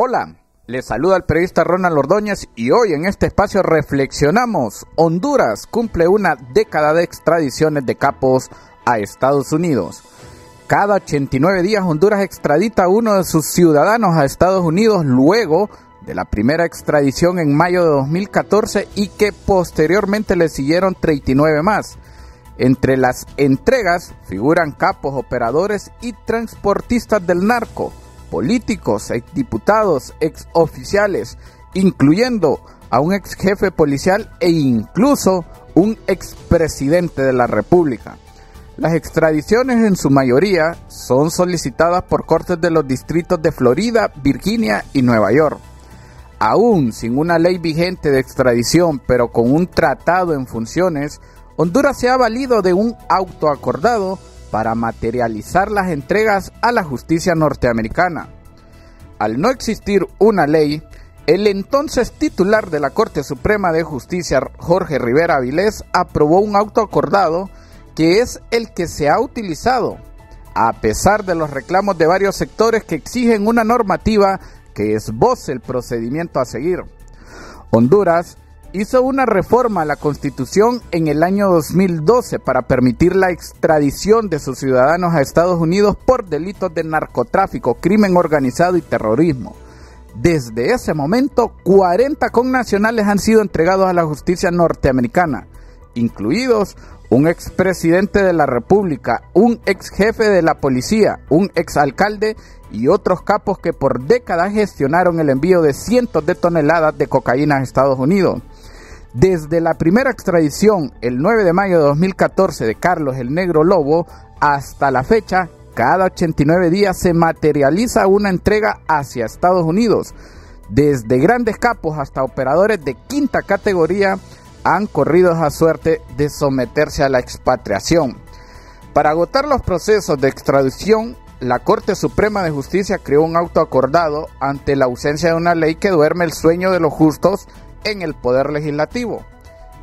Hola, les saluda el periodista Ronald Ordóñez y hoy en este espacio reflexionamos. Honduras cumple una década de extradiciones de capos a Estados Unidos. Cada 89 días Honduras extradita a uno de sus ciudadanos a Estados Unidos luego de la primera extradición en mayo de 2014 y que posteriormente le siguieron 39 más. Entre las entregas figuran capos, operadores y transportistas del narco políticos, exdiputados, exoficiales, incluyendo a un ex jefe policial e incluso un expresidente de la República. Las extradiciones en su mayoría son solicitadas por cortes de los distritos de Florida, Virginia y Nueva York. Aún sin una ley vigente de extradición, pero con un tratado en funciones, Honduras se ha valido de un auto acordado para materializar las entregas a la justicia norteamericana. Al no existir una ley, el entonces titular de la Corte Suprema de Justicia, Jorge Rivera Avilés, aprobó un auto acordado que es el que se ha utilizado, a pesar de los reclamos de varios sectores que exigen una normativa que esboce el procedimiento a seguir. Honduras hizo una reforma a la Constitución en el año 2012 para permitir la extradición de sus ciudadanos a Estados Unidos por delitos de narcotráfico, crimen organizado y terrorismo. Desde ese momento, 40 connacionales han sido entregados a la justicia norteamericana, incluidos un expresidente de la República, un ex jefe de la policía, un ex alcalde y otros capos que por décadas gestionaron el envío de cientos de toneladas de cocaína a Estados Unidos. Desde la primera extradición, el 9 de mayo de 2014, de Carlos el Negro Lobo, hasta la fecha, cada 89 días se materializa una entrega hacia Estados Unidos. Desde grandes capos hasta operadores de quinta categoría han corrido a suerte de someterse a la expatriación. Para agotar los procesos de extradición, la Corte Suprema de Justicia creó un auto acordado ante la ausencia de una ley que duerme el sueño de los justos en el Poder Legislativo.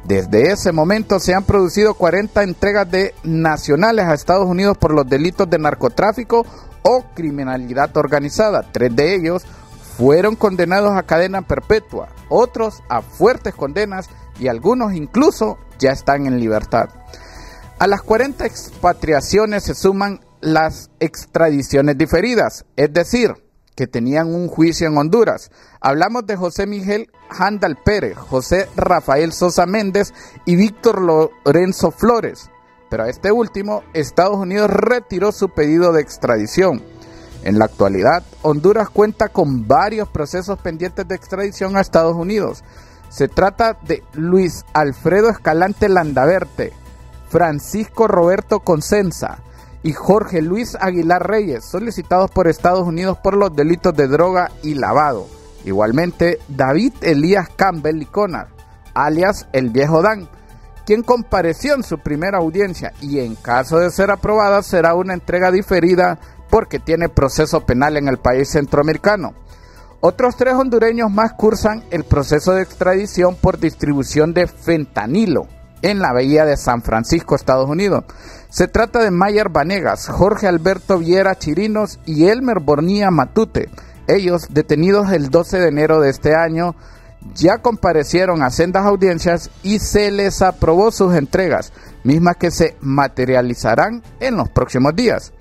Desde ese momento se han producido 40 entregas de nacionales a Estados Unidos por los delitos de narcotráfico o criminalidad organizada. Tres de ellos fueron condenados a cadena perpetua, otros a fuertes condenas y algunos incluso ya están en libertad. A las 40 expatriaciones se suman las extradiciones diferidas, es decir, que tenían un juicio en Honduras. Hablamos de José Miguel Handal Pérez, José Rafael Sosa Méndez y Víctor Lorenzo Flores. Pero a este último, Estados Unidos retiró su pedido de extradición. En la actualidad, Honduras cuenta con varios procesos pendientes de extradición a Estados Unidos. Se trata de Luis Alfredo Escalante Landaverte, Francisco Roberto Consenza, y Jorge Luis Aguilar Reyes, solicitados por Estados Unidos por los delitos de droga y lavado. Igualmente, David Elías Campbell Liconar, alias el viejo Dan, quien compareció en su primera audiencia y en caso de ser aprobada será una entrega diferida porque tiene proceso penal en el país centroamericano. Otros tres hondureños más cursan el proceso de extradición por distribución de fentanilo en la bahía de San Francisco, Estados Unidos. Se trata de Mayer Vanegas, Jorge Alberto Viera Chirinos y Elmer Bornía Matute. Ellos, detenidos el 12 de enero de este año, ya comparecieron a sendas audiencias y se les aprobó sus entregas, mismas que se materializarán en los próximos días.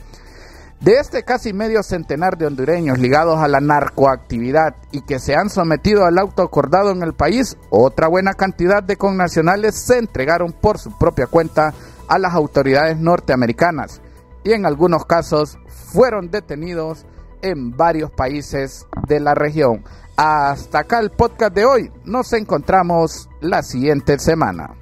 De este casi medio centenar de hondureños ligados a la narcoactividad y que se han sometido al auto acordado en el país, otra buena cantidad de connacionales se entregaron por su propia cuenta a las autoridades norteamericanas y en algunos casos fueron detenidos en varios países de la región. Hasta acá el podcast de hoy. Nos encontramos la siguiente semana.